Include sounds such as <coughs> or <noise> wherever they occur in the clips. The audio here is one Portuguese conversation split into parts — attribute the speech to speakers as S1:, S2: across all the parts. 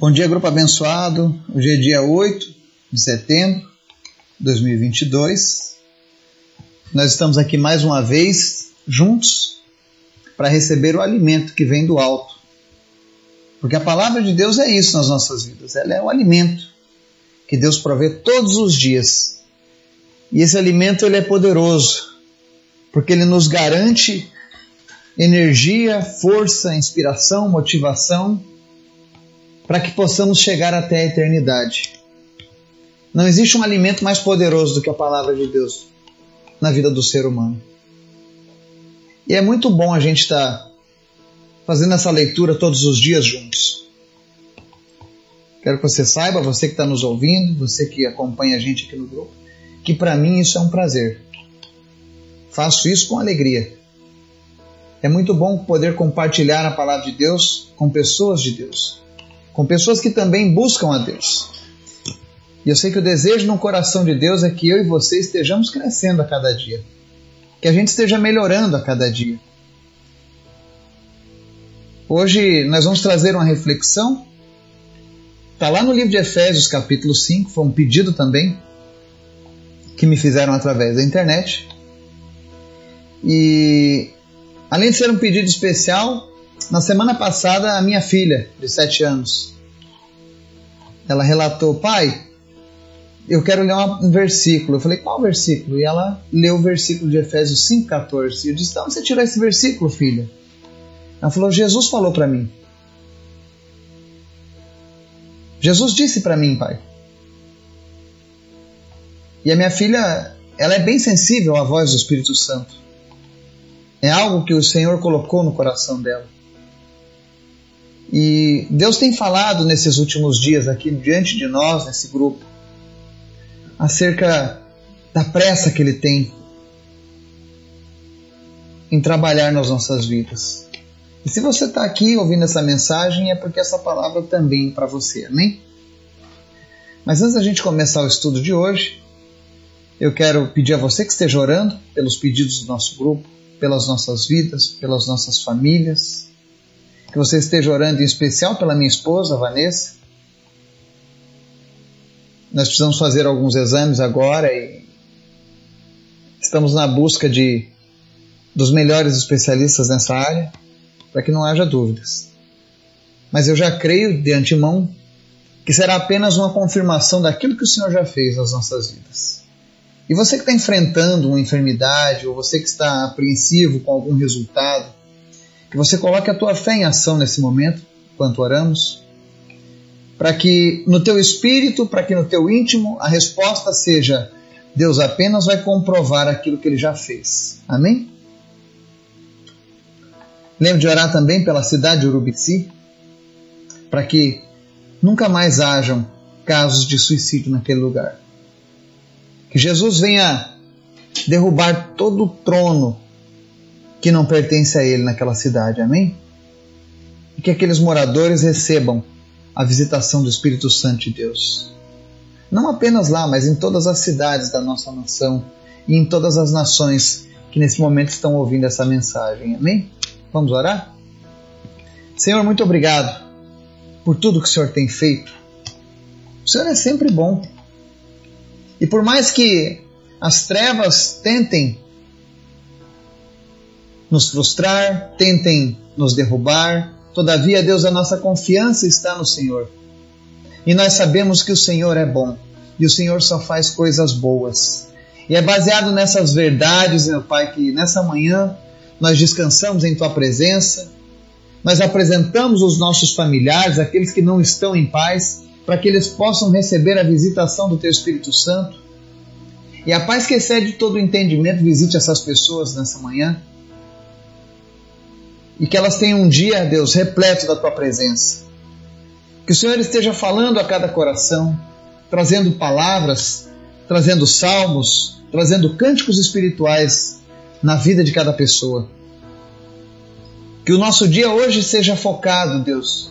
S1: Bom dia, grupo abençoado. Hoje é dia 8 de setembro de 2022. Nós estamos aqui mais uma vez juntos para receber o alimento que vem do alto. Porque a palavra de Deus é isso nas nossas vidas. Ela é o alimento que Deus provê todos os dias. E esse alimento ele é poderoso, porque ele nos garante energia, força, inspiração, motivação para que possamos chegar até a eternidade. Não existe um alimento mais poderoso do que a palavra de Deus na vida do ser humano. E é muito bom a gente estar tá fazendo essa leitura todos os dias juntos. Quero que você saiba, você que está nos ouvindo, você que acompanha a gente aqui no grupo, que para mim isso é um prazer. Faço isso com alegria. É muito bom poder compartilhar a palavra de Deus com pessoas de Deus com pessoas que também buscam a Deus. E eu sei que o desejo no coração de Deus é que eu e você estejamos crescendo a cada dia, que a gente esteja melhorando a cada dia. Hoje nós vamos trazer uma reflexão. Está lá no livro de Efésios, capítulo 5, foi um pedido também que me fizeram através da internet. E além de ser um pedido especial, na semana passada, a minha filha, de 7 anos, ela relatou: Pai, eu quero ler um versículo. Eu falei: Qual versículo? E ela leu o versículo de Efésios 5,14. E eu disse: Onde você tirou esse versículo, filha? Ela falou: Jesus falou para mim. Jesus disse para mim, pai. E a minha filha, ela é bem sensível à voz do Espírito Santo. É algo que o Senhor colocou no coração dela. E Deus tem falado nesses últimos dias aqui diante de nós, nesse grupo, acerca da pressa que Ele tem em trabalhar nas nossas vidas. E se você está aqui ouvindo essa mensagem, é porque essa palavra também é para você, amém? Mas antes da gente começar o estudo de hoje, eu quero pedir a você que esteja orando pelos pedidos do nosso grupo, pelas nossas vidas, pelas nossas famílias, que você esteja orando em especial pela minha esposa, Vanessa. Nós precisamos fazer alguns exames agora e estamos na busca de dos melhores especialistas nessa área, para que não haja dúvidas. Mas eu já creio de antemão que será apenas uma confirmação daquilo que o Senhor já fez nas nossas vidas. E você que está enfrentando uma enfermidade, ou você que está apreensivo com algum resultado, que você coloque a tua fé em ação nesse momento, enquanto oramos, para que no teu espírito, para que no teu íntimo a resposta seja: Deus apenas vai comprovar aquilo que ele já fez. Amém? Lembre de orar também pela cidade de Urubici, para que nunca mais hajam casos de suicídio naquele lugar. Que Jesus venha derrubar todo o trono que não pertence a ele naquela cidade. Amém? E que aqueles moradores recebam a visitação do Espírito Santo de Deus. Não apenas lá, mas em todas as cidades da nossa nação e em todas as nações que nesse momento estão ouvindo essa mensagem. Amém? Vamos orar? Senhor, muito obrigado por tudo que o Senhor tem feito. O Senhor é sempre bom. E por mais que as trevas tentem nos frustrar, tentem nos derrubar. Todavia, Deus, a nossa confiança está no Senhor. E nós sabemos que o Senhor é bom e o Senhor só faz coisas boas. E é baseado nessas verdades, meu Pai, que nessa manhã nós descansamos em Tua presença, nós apresentamos os nossos familiares, aqueles que não estão em paz, para que eles possam receber a visitação do Teu Espírito Santo. E a paz que excede todo o entendimento visite essas pessoas nessa manhã e que elas tenham um dia, Deus, repleto da tua presença. Que o Senhor esteja falando a cada coração, trazendo palavras, trazendo salmos, trazendo cânticos espirituais na vida de cada pessoa. Que o nosso dia hoje seja focado, Deus,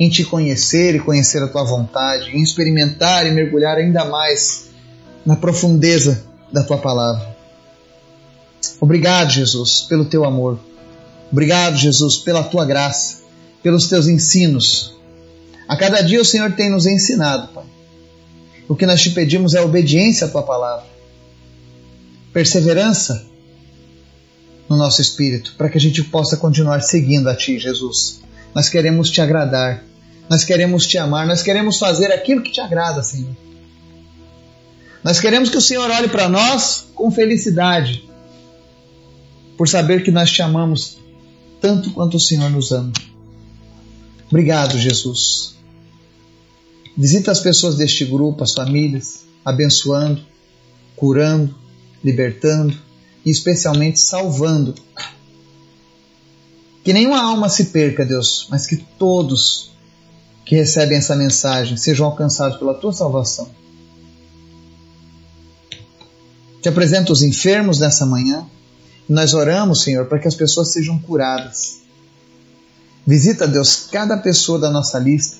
S1: em te conhecer e conhecer a tua vontade, em experimentar e mergulhar ainda mais na profundeza da tua palavra. Obrigado, Jesus, pelo teu amor. Obrigado, Jesus, pela tua graça, pelos teus ensinos. A cada dia o Senhor tem nos ensinado, Pai. O que nós te pedimos é obediência à tua palavra, perseverança no nosso espírito, para que a gente possa continuar seguindo a Ti, Jesus. Nós queremos te agradar, nós queremos te amar, nós queremos fazer aquilo que te agrada, Senhor. Nós queremos que o Senhor olhe para nós com felicidade, por saber que nós te amamos tanto quanto o Senhor nos ama. Obrigado, Jesus. Visita as pessoas deste grupo, as famílias, abençoando, curando, libertando e especialmente salvando. Que nenhuma alma se perca, Deus, mas que todos que recebem essa mensagem sejam alcançados pela tua salvação. Te apresento os enfermos nessa manhã. Nós oramos, Senhor, para que as pessoas sejam curadas. Visita, Deus, cada pessoa da nossa lista,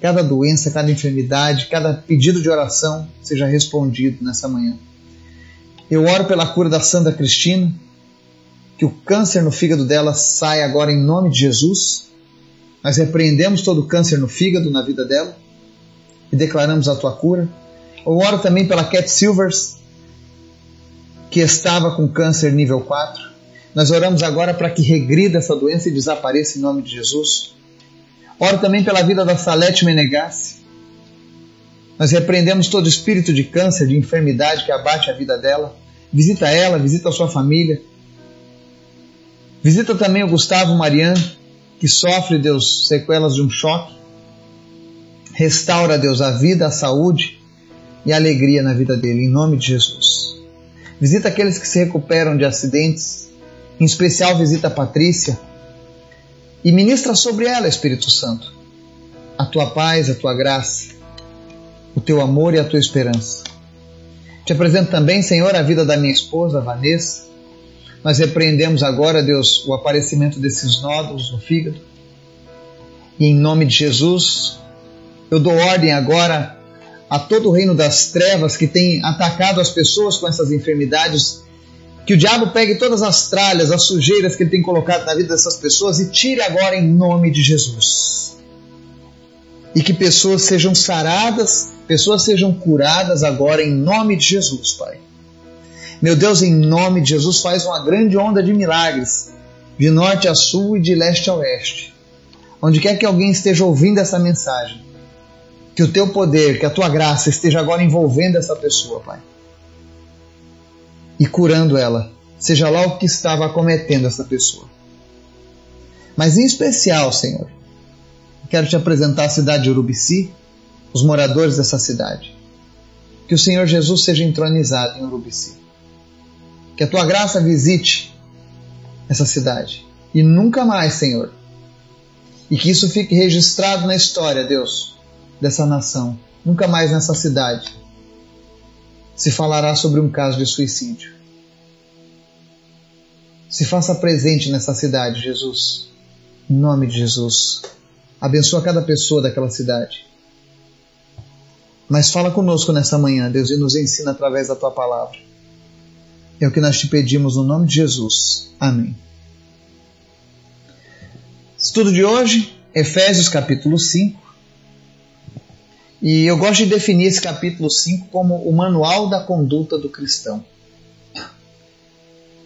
S1: cada doença, cada enfermidade, cada pedido de oração seja respondido nessa manhã. Eu oro pela cura da Sandra Cristina, que o câncer no fígado dela saia agora em nome de Jesus. Nós repreendemos todo o câncer no fígado, na vida dela, e declaramos a tua cura. Eu oro também pela Cat Silvers, que estava com câncer nível 4. Nós oramos agora para que regrida essa doença e desapareça em nome de Jesus. Oro também pela vida da Salete Menegassi, nós repreendemos todo espírito de câncer, de enfermidade que abate a vida dela. Visita ela, visita a sua família. Visita também o Gustavo Mariano, que sofre, Deus, sequelas de um choque. Restaura, Deus, a vida, a saúde e a alegria na vida dele, em nome de Jesus. Visita aqueles que se recuperam de acidentes, em especial visita a Patrícia e ministra sobre ela, Espírito Santo, a tua paz, a tua graça o teu amor e a tua esperança. Te apresento também, Senhor, a vida da minha esposa, Vanessa. Nós repreendemos agora, Deus, o aparecimento desses nódulos no fígado. E em nome de Jesus, eu dou ordem agora a todo o reino das trevas que tem atacado as pessoas com essas enfermidades. Que o diabo pegue todas as tralhas, as sujeiras que ele tem colocado na vida dessas pessoas e tire agora em nome de Jesus. E que pessoas sejam saradas pessoas sejam curadas agora em nome de Jesus, Pai. Meu Deus, em nome de Jesus, faz uma grande onda de milagres, de norte a sul e de leste a oeste. Onde quer que alguém esteja ouvindo essa mensagem, que o teu poder, que a tua graça esteja agora envolvendo essa pessoa, Pai. E curando ela, seja lá o que estava acometendo essa pessoa. Mas em especial, Senhor, quero te apresentar a cidade de Urubici, os moradores dessa cidade. Que o Senhor Jesus seja entronizado em Urubici. Que a tua graça visite essa cidade. E nunca mais, Senhor. E que isso fique registrado na história, Deus, dessa nação. Nunca mais nessa cidade se falará sobre um caso de suicídio. Se faça presente nessa cidade, Jesus. Em nome de Jesus. Abençoa cada pessoa daquela cidade. Mas fala conosco nessa manhã, Deus, e nos ensina através da tua palavra. É o que nós te pedimos no nome de Jesus. Amém. Estudo de hoje, Efésios capítulo 5. E eu gosto de definir esse capítulo 5 como o manual da conduta do cristão.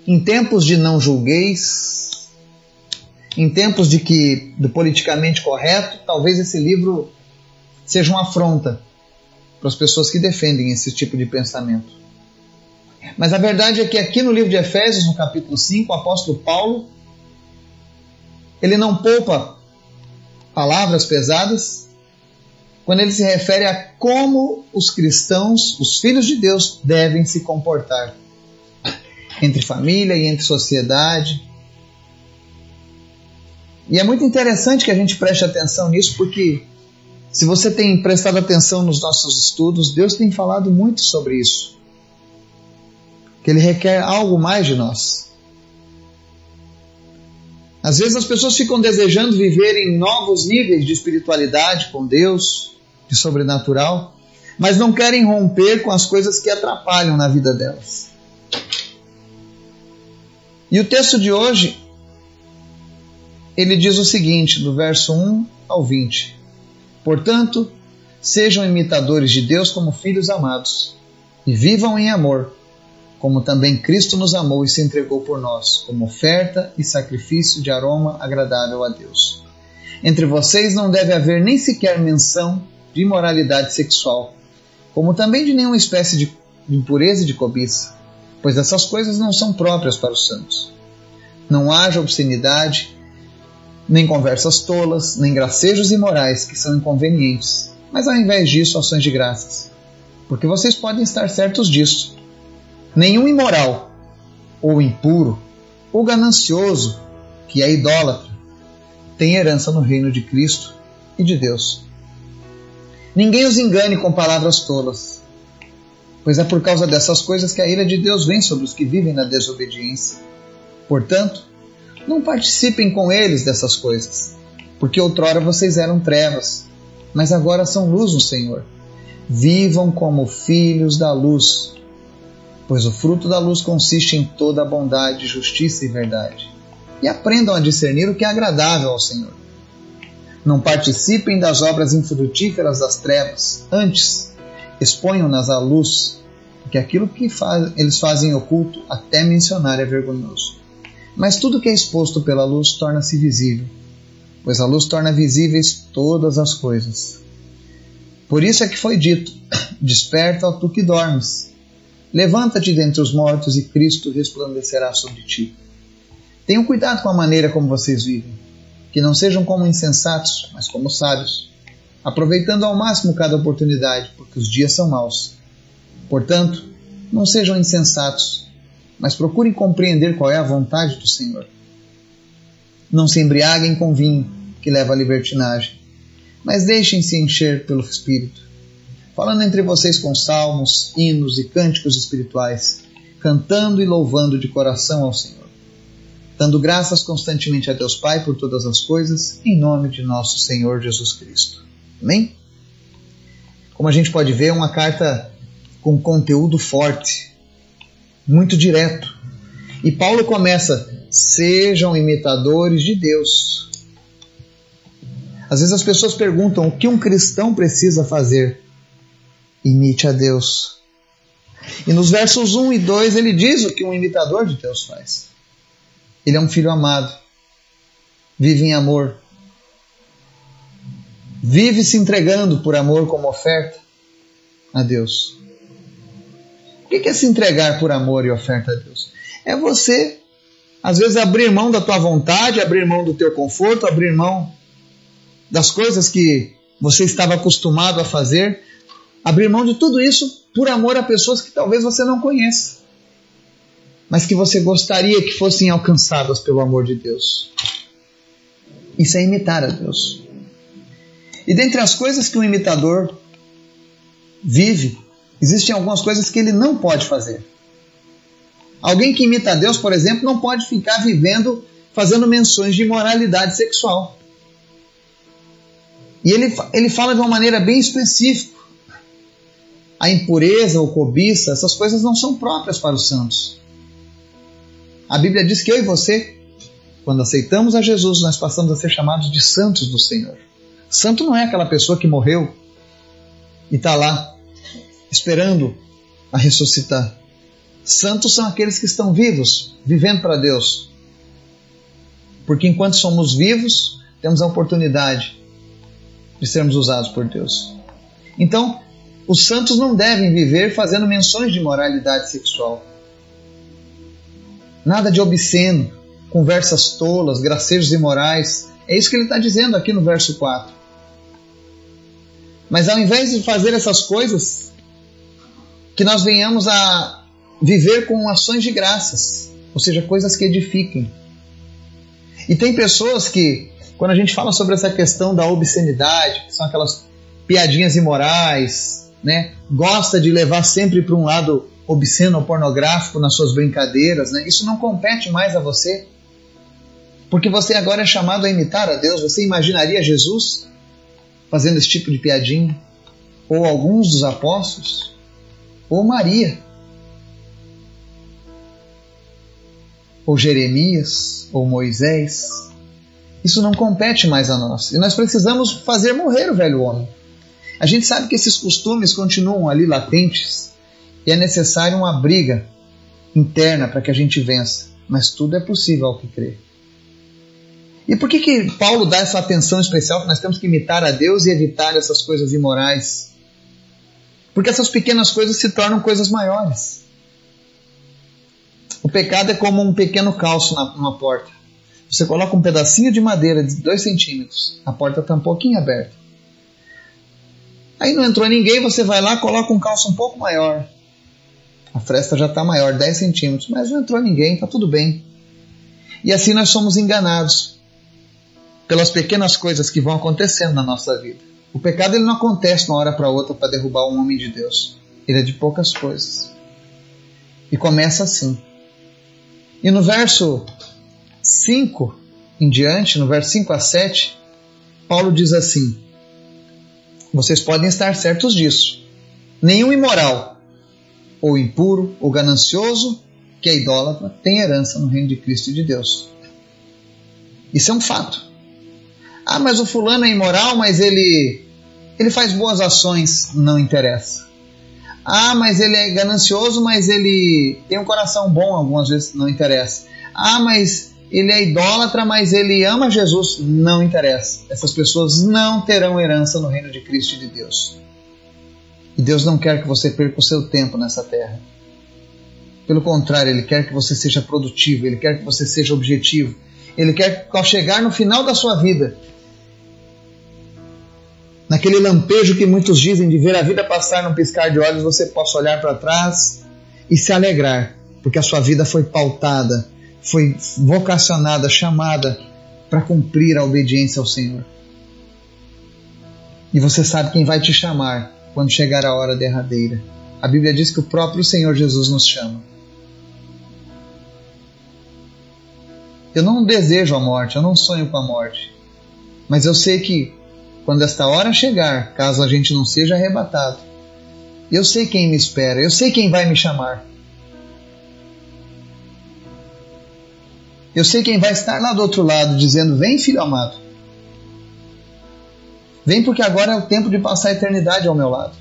S1: Em tempos de não julgueis, em tempos de que do politicamente correto, talvez esse livro seja uma afronta para as pessoas que defendem esse tipo de pensamento. Mas a verdade é que aqui no livro de Efésios, no capítulo 5, o apóstolo Paulo, ele não poupa palavras pesadas quando ele se refere a como os cristãos, os filhos de Deus, devem se comportar entre família e entre sociedade. E é muito interessante que a gente preste atenção nisso, porque se você tem prestado atenção nos nossos estudos, Deus tem falado muito sobre isso. Que Ele requer algo mais de nós. Às vezes as pessoas ficam desejando viver em novos níveis de espiritualidade com Deus, de sobrenatural, mas não querem romper com as coisas que atrapalham na vida delas. E o texto de hoje, ele diz o seguinte, do verso 1 ao 20. Portanto, sejam imitadores de Deus como filhos amados e vivam em amor, como também Cristo nos amou e se entregou por nós, como oferta e sacrifício de aroma agradável a Deus. Entre vocês não deve haver nem sequer menção de imoralidade sexual, como também de nenhuma espécie de impureza e de cobiça, pois essas coisas não são próprias para os santos. Não haja obscenidade, nem conversas tolas, nem gracejos imorais que são inconvenientes, mas ao invés disso, ações de graças. Porque vocês podem estar certos disso. Nenhum imoral, ou impuro, ou ganancioso, que é idólatra, tem herança no reino de Cristo e de Deus. Ninguém os engane com palavras tolas, pois é por causa dessas coisas que a ira de Deus vem sobre os que vivem na desobediência. Portanto, não participem com eles dessas coisas, porque outrora vocês eram trevas, mas agora são luz no Senhor. Vivam como filhos da luz, pois o fruto da luz consiste em toda a bondade, justiça e verdade. E aprendam a discernir o que é agradável ao Senhor. Não participem das obras infrutíferas das trevas, antes exponham-nas à luz, porque aquilo que faz, eles fazem oculto, até mencionar é vergonhoso. Mas tudo que é exposto pela luz torna-se visível, pois a luz torna visíveis todas as coisas. Por isso é que foi dito: <coughs> Desperta, ó tu que dormes. Levanta-te dentre os mortos e Cristo resplandecerá sobre ti. Tenham cuidado com a maneira como vocês vivem, que não sejam como insensatos, mas como sábios, aproveitando ao máximo cada oportunidade, porque os dias são maus. Portanto, não sejam insensatos, mas procurem compreender qual é a vontade do Senhor. Não se embriaguem com vinho, que leva à libertinagem, mas deixem-se encher pelo Espírito, falando entre vocês com salmos, hinos e cânticos espirituais, cantando e louvando de coração ao Senhor, dando graças constantemente a Deus Pai por todas as coisas, em nome de nosso Senhor Jesus Cristo. Amém? Como a gente pode ver, é uma carta com conteúdo forte, muito direto. E Paulo começa: sejam imitadores de Deus. Às vezes as pessoas perguntam o que um cristão precisa fazer. Imite a Deus. E nos versos 1 e 2 ele diz o que um imitador de Deus faz. Ele é um filho amado, vive em amor, vive se entregando por amor como oferta a Deus. O que é se entregar por amor e oferta a Deus? É você, às vezes, abrir mão da tua vontade, abrir mão do teu conforto, abrir mão das coisas que você estava acostumado a fazer, abrir mão de tudo isso por amor a pessoas que talvez você não conheça, mas que você gostaria que fossem alcançadas pelo amor de Deus. Isso é imitar a Deus. E dentre as coisas que um imitador vive, Existem algumas coisas que ele não pode fazer. Alguém que imita a Deus, por exemplo, não pode ficar vivendo fazendo menções de imoralidade sexual. E ele, ele fala de uma maneira bem específica. A impureza ou cobiça, essas coisas não são próprias para os santos. A Bíblia diz que eu e você, quando aceitamos a Jesus, nós passamos a ser chamados de santos do Senhor. Santo não é aquela pessoa que morreu e está lá esperando a ressuscitar. Santos são aqueles que estão vivos, vivendo para Deus. Porque enquanto somos vivos, temos a oportunidade de sermos usados por Deus. Então, os santos não devem viver fazendo menções de moralidade sexual. Nada de obsceno, conversas tolas, gracejos imorais. É isso que ele está dizendo aqui no verso 4. Mas ao invés de fazer essas coisas, que nós venhamos a viver com ações de graças, ou seja, coisas que edifiquem. E tem pessoas que, quando a gente fala sobre essa questão da obscenidade, que são aquelas piadinhas imorais, né, gosta de levar sempre para um lado obsceno ou pornográfico nas suas brincadeiras, né? Isso não compete mais a você. Porque você agora é chamado a imitar a Deus. Você imaginaria Jesus fazendo esse tipo de piadinha? Ou alguns dos apóstolos? ou Maria, ou Jeremias, ou Moisés. Isso não compete mais a nós. E nós precisamos fazer morrer o velho homem. A gente sabe que esses costumes continuam ali latentes e é necessário uma briga interna para que a gente vença. Mas tudo é possível ao que crer. E por que, que Paulo dá essa atenção especial que nós temos que imitar a Deus e evitar essas coisas imorais? Porque essas pequenas coisas se tornam coisas maiores. O pecado é como um pequeno calço na, numa porta. Você coloca um pedacinho de madeira de 2 centímetros, a porta está um pouquinho aberta. Aí não entrou ninguém, você vai lá, coloca um calço um pouco maior. A fresta já está maior, 10 centímetros, mas não entrou ninguém, está tudo bem. E assim nós somos enganados pelas pequenas coisas que vão acontecendo na nossa vida. O pecado ele não acontece de uma hora para outra para derrubar um homem de Deus. Ele é de poucas coisas. E começa assim. E no verso 5 em diante, no verso 5 a 7, Paulo diz assim: Vocês podem estar certos disso. Nenhum imoral, ou impuro, ou ganancioso, que é idólatra, tem herança no reino de Cristo e de Deus. Isso é um fato. Ah, mas o fulano é imoral, mas ele ele faz boas ações, não interessa. Ah, mas ele é ganancioso, mas ele tem um coração bom, algumas vezes não interessa. Ah, mas ele é idólatra, mas ele ama Jesus, não interessa. Essas pessoas não terão herança no reino de Cristo e de Deus. E Deus não quer que você perca o seu tempo nessa terra. Pelo contrário, Ele quer que você seja produtivo, Ele quer que você seja objetivo. Ele quer que ao chegar no final da sua vida, naquele lampejo que muitos dizem de ver a vida passar num piscar de olhos, você possa olhar para trás e se alegrar, porque a sua vida foi pautada, foi vocacionada, chamada para cumprir a obediência ao Senhor. E você sabe quem vai te chamar quando chegar a hora derradeira. A Bíblia diz que o próprio Senhor Jesus nos chama. Eu não desejo a morte, eu não sonho com a morte. Mas eu sei que quando esta hora chegar, caso a gente não seja arrebatado, eu sei quem me espera, eu sei quem vai me chamar. Eu sei quem vai estar lá do outro lado dizendo: Vem, filho amado. Vem porque agora é o tempo de passar a eternidade ao meu lado.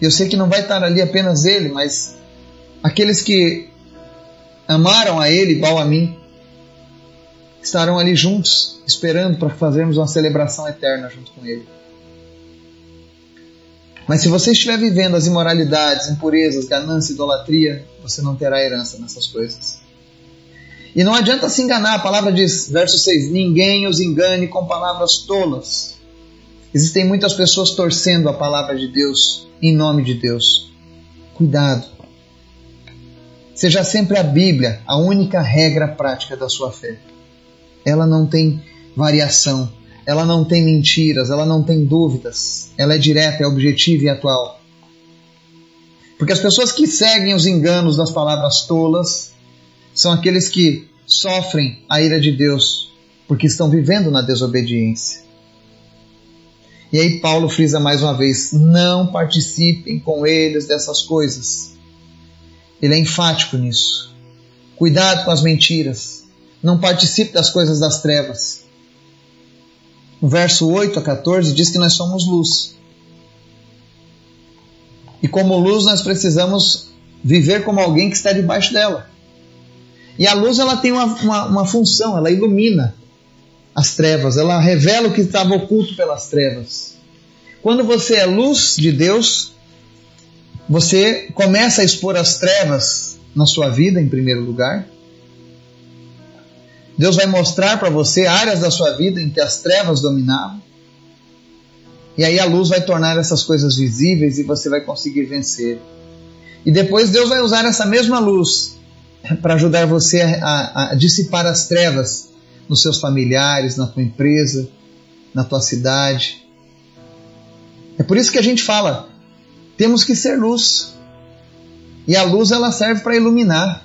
S1: Eu sei que não vai estar ali apenas ele, mas aqueles que amaram a ele igual a mim, estarão ali juntos, esperando para fazermos uma celebração eterna junto com Ele. Mas se você estiver vivendo as imoralidades, impurezas, ganância, idolatria, você não terá herança nessas coisas. E não adianta se enganar, a palavra diz, verso 6: Ninguém os engane com palavras tolas. Existem muitas pessoas torcendo a palavra de Deus em nome de Deus. Cuidado. Seja sempre a Bíblia a única regra prática da sua fé ela não tem variação, ela não tem mentiras, ela não tem dúvidas, ela é direta, é objetiva e atual. Porque as pessoas que seguem os enganos das palavras tolas são aqueles que sofrem a ira de Deus porque estão vivendo na desobediência. E aí Paulo frisa mais uma vez: não participem com eles dessas coisas. Ele é enfático nisso. Cuidado com as mentiras. Não participe das coisas das trevas. No verso 8 a 14 diz que nós somos luz. E como luz nós precisamos viver como alguém que está debaixo dela. E a luz ela tem uma, uma, uma função, ela ilumina as trevas, ela revela o que estava oculto pelas trevas. Quando você é luz de Deus, você começa a expor as trevas na sua vida, em primeiro lugar. Deus vai mostrar para você áreas da sua vida em que as trevas dominavam. E aí a luz vai tornar essas coisas visíveis e você vai conseguir vencer. E depois Deus vai usar essa mesma luz para ajudar você a, a, dissipar as trevas nos seus familiares, na tua empresa, na tua cidade. É por isso que a gente fala, temos que ser luz. E a luz ela serve para iluminar,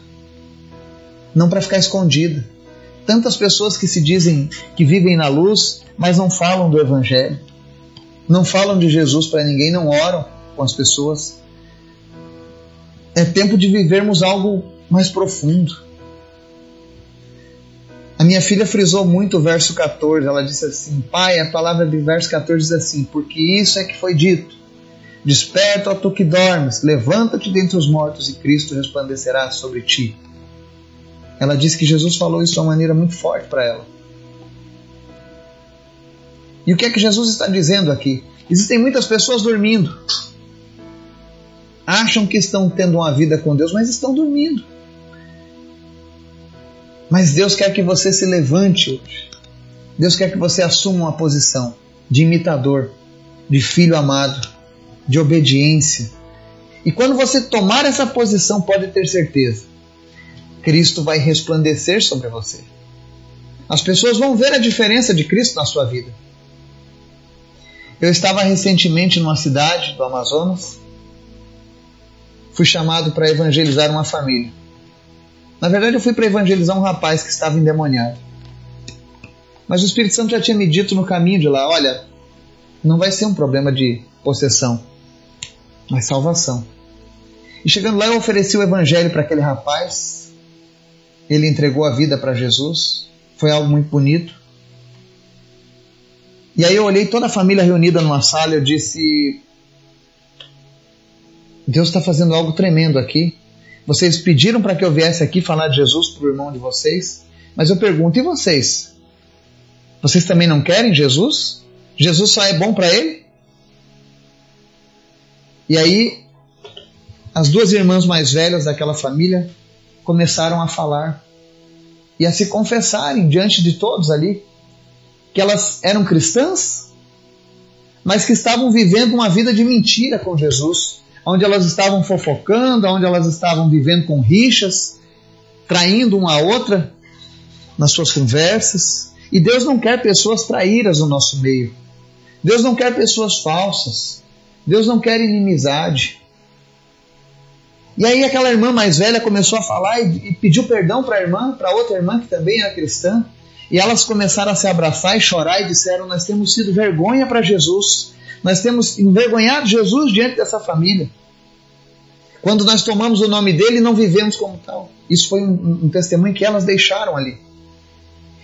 S1: não para ficar escondida. Tantas pessoas que se dizem que vivem na luz, mas não falam do Evangelho, não falam de Jesus para ninguém, não oram com as pessoas. É tempo de vivermos algo mais profundo. A minha filha frisou muito o verso 14. Ela disse assim: Pai, a palavra do verso 14 diz assim: Porque isso é que foi dito. Desperta, ó tu que dormes, levanta-te dentre os mortos e Cristo resplandecerá sobre ti. Ela disse que Jesus falou isso de uma maneira muito forte para ela. E o que é que Jesus está dizendo aqui? Existem muitas pessoas dormindo. Acham que estão tendo uma vida com Deus, mas estão dormindo. Mas Deus quer que você se levante hoje. Deus quer que você assuma uma posição de imitador, de filho amado, de obediência. E quando você tomar essa posição, pode ter certeza, Cristo vai resplandecer sobre você. As pessoas vão ver a diferença de Cristo na sua vida. Eu estava recentemente numa cidade do Amazonas, fui chamado para evangelizar uma família. Na verdade, eu fui para evangelizar um rapaz que estava endemoniado. Mas o Espírito Santo já tinha me dito no caminho de lá: olha, não vai ser um problema de possessão, mas salvação. E chegando lá, eu ofereci o evangelho para aquele rapaz. Ele entregou a vida para Jesus. Foi algo muito bonito. E aí eu olhei toda a família reunida numa sala e eu disse: Deus está fazendo algo tremendo aqui. Vocês pediram para que eu viesse aqui falar de Jesus para o irmão de vocês, mas eu pergunto: e vocês? Vocês também não querem Jesus? Jesus só é bom para ele? E aí, as duas irmãs mais velhas daquela família começaram a falar e a se confessarem diante de todos ali que elas eram cristãs, mas que estavam vivendo uma vida de mentira com Jesus, onde elas estavam fofocando, onde elas estavam vivendo com rixas, traindo uma a outra nas suas conversas. E Deus não quer pessoas traíras no nosso meio. Deus não quer pessoas falsas. Deus não quer inimizade. E aí aquela irmã mais velha começou a falar e, e pediu perdão para a irmã, para outra irmã que também era cristã. E elas começaram a se abraçar e chorar e disseram: Nós temos sido vergonha para Jesus. Nós temos envergonhado Jesus diante dessa família. Quando nós tomamos o nome dele, não vivemos como tal. Isso foi um, um testemunho que elas deixaram ali.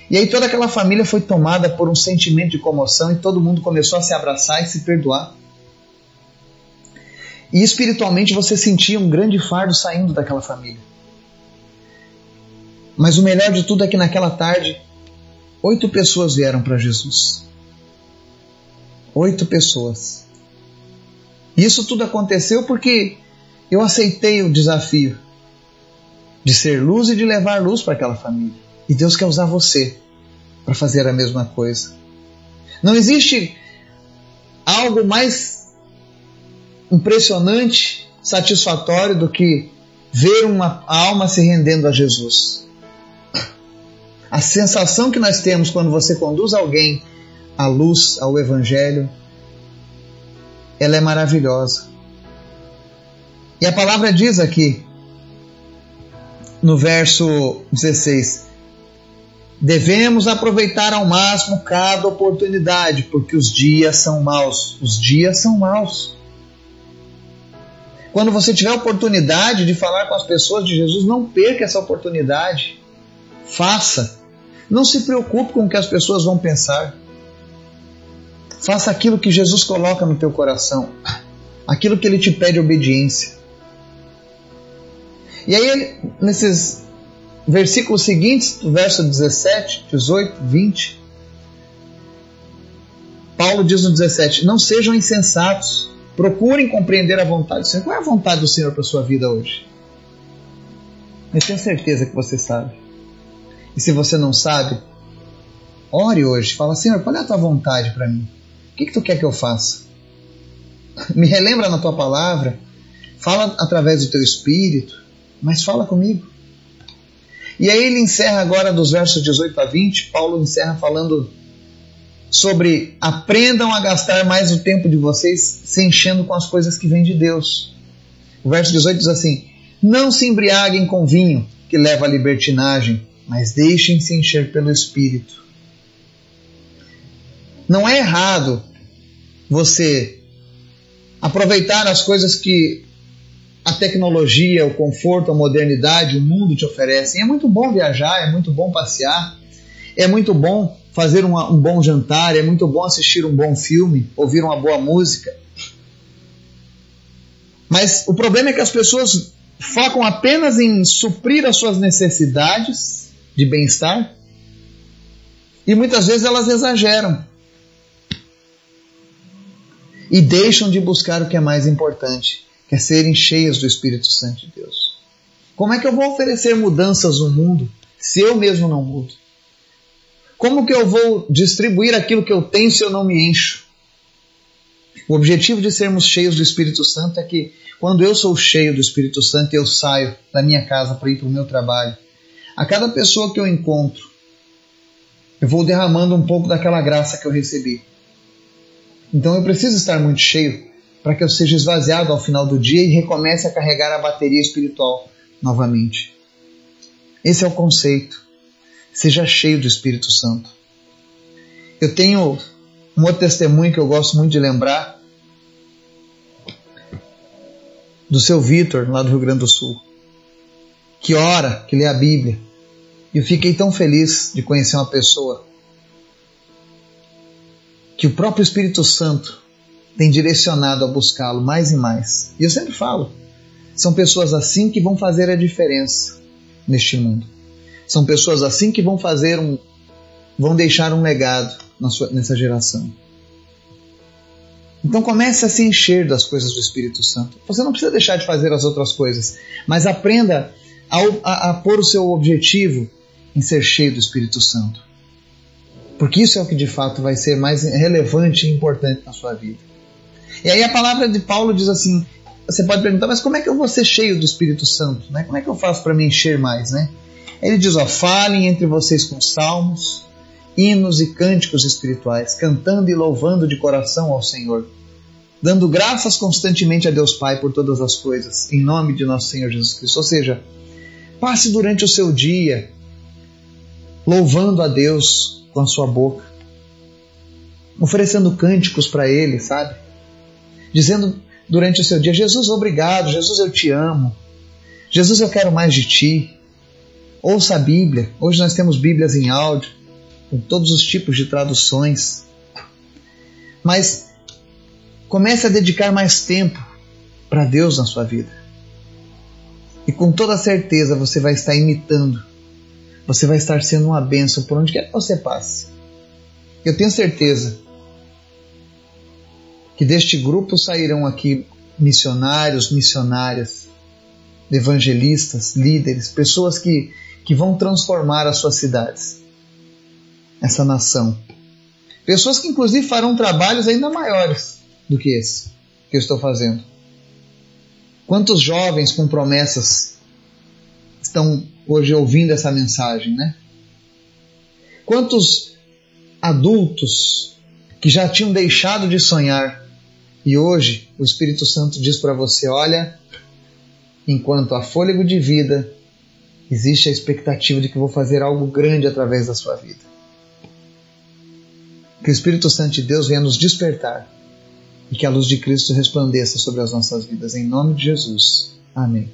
S1: E aí toda aquela família foi tomada por um sentimento de comoção e todo mundo começou a se abraçar e se perdoar. E espiritualmente você sentia um grande fardo saindo daquela família. Mas o melhor de tudo é que naquela tarde, oito pessoas vieram para Jesus. Oito pessoas. Isso tudo aconteceu porque eu aceitei o desafio de ser luz e de levar luz para aquela família. E Deus quer usar você para fazer a mesma coisa. Não existe algo mais impressionante, satisfatório do que ver uma alma se rendendo a Jesus. A sensação que nós temos quando você conduz alguém à luz, ao Evangelho, ela é maravilhosa. E a palavra diz aqui, no verso 16: Devemos aproveitar ao máximo cada oportunidade, porque os dias são maus. Os dias são maus. Quando você tiver a oportunidade de falar com as pessoas de Jesus, não perca essa oportunidade. Faça. Não se preocupe com o que as pessoas vão pensar. Faça aquilo que Jesus coloca no teu coração, aquilo que ele te pede obediência. E aí, nesses versículos seguintes, verso 17, 18, 20, Paulo diz no 17: Não sejam insensatos, Procurem compreender a vontade do Senhor. Qual é a vontade do Senhor para a sua vida hoje? Eu tenho certeza que você sabe. E se você não sabe, ore hoje. Fala, Senhor, qual é a tua vontade para mim? Que, que tu quer que eu faça? Me relembra na tua palavra. Fala através do teu espírito. Mas fala comigo. E aí ele encerra agora dos versos 18 a 20. Paulo encerra falando sobre aprendam a gastar mais o tempo de vocês se enchendo com as coisas que vêm de Deus. O verso 18 diz assim: Não se embriaguem com vinho, que leva à libertinagem, mas deixem-se encher pelo Espírito. Não é errado você aproveitar as coisas que a tecnologia, o conforto, a modernidade, o mundo te oferecem. É muito bom viajar, é muito bom passear, é muito bom fazer um, um bom jantar, é muito bom assistir um bom filme, ouvir uma boa música. Mas o problema é que as pessoas focam apenas em suprir as suas necessidades de bem-estar e muitas vezes elas exageram e deixam de buscar o que é mais importante, que é serem cheias do Espírito Santo de Deus. Como é que eu vou oferecer mudanças no mundo se eu mesmo não mudo? Como que eu vou distribuir aquilo que eu tenho se eu não me encho? O objetivo de sermos cheios do Espírito Santo é que quando eu sou cheio do Espírito Santo, eu saio da minha casa para ir para o meu trabalho. A cada pessoa que eu encontro, eu vou derramando um pouco daquela graça que eu recebi. Então eu preciso estar muito cheio para que eu seja esvaziado ao final do dia e recomece a carregar a bateria espiritual novamente. Esse é o conceito. Seja cheio do Espírito Santo. Eu tenho um outro testemunho que eu gosto muito de lembrar do seu Vitor, lá do Rio Grande do Sul, que ora, que lê a Bíblia. E eu fiquei tão feliz de conhecer uma pessoa que o próprio Espírito Santo tem direcionado a buscá-lo mais e mais. E eu sempre falo, são pessoas assim que vão fazer a diferença neste mundo. São pessoas assim que vão fazer um, vão deixar um legado sua, nessa geração. Então comece a se encher das coisas do Espírito Santo. Você não precisa deixar de fazer as outras coisas, mas aprenda a, a, a pôr o seu objetivo em ser cheio do Espírito Santo. Porque isso é o que de fato vai ser mais relevante e importante na sua vida. E aí a palavra de Paulo diz assim: você pode perguntar, mas como é que eu vou ser cheio do Espírito Santo? Né? Como é que eu faço para me encher mais? Né? Ele diz: ó, falem entre vocês com salmos, hinos e cânticos espirituais, cantando e louvando de coração ao Senhor, dando graças constantemente a Deus Pai por todas as coisas, em nome de nosso Senhor Jesus Cristo. Ou seja, passe durante o seu dia louvando a Deus com a sua boca, oferecendo cânticos para Ele, sabe? Dizendo durante o seu dia: Jesus, obrigado, Jesus, eu te amo, Jesus, eu quero mais de ti. Ouça a Bíblia. Hoje nós temos Bíblias em áudio com todos os tipos de traduções. Mas comece a dedicar mais tempo para Deus na sua vida. E com toda certeza você vai estar imitando. Você vai estar sendo uma bênção por onde quer que você passe. Eu tenho certeza que deste grupo sairão aqui missionários, missionárias, evangelistas, líderes, pessoas que, que vão transformar as suas cidades essa nação. Pessoas que, inclusive, farão trabalhos ainda maiores do que esse que eu estou fazendo. Quantos jovens com promessas estão hoje ouvindo essa mensagem, né? Quantos adultos que já tinham deixado de sonhar e hoje o Espírito Santo diz para você: olha, enquanto há fôlego de vida, existe a expectativa de que vou fazer algo grande através da sua vida. Que o Espírito Santo de Deus venha nos despertar e que a luz de Cristo resplandeça sobre as nossas vidas. Em nome de Jesus. Amém.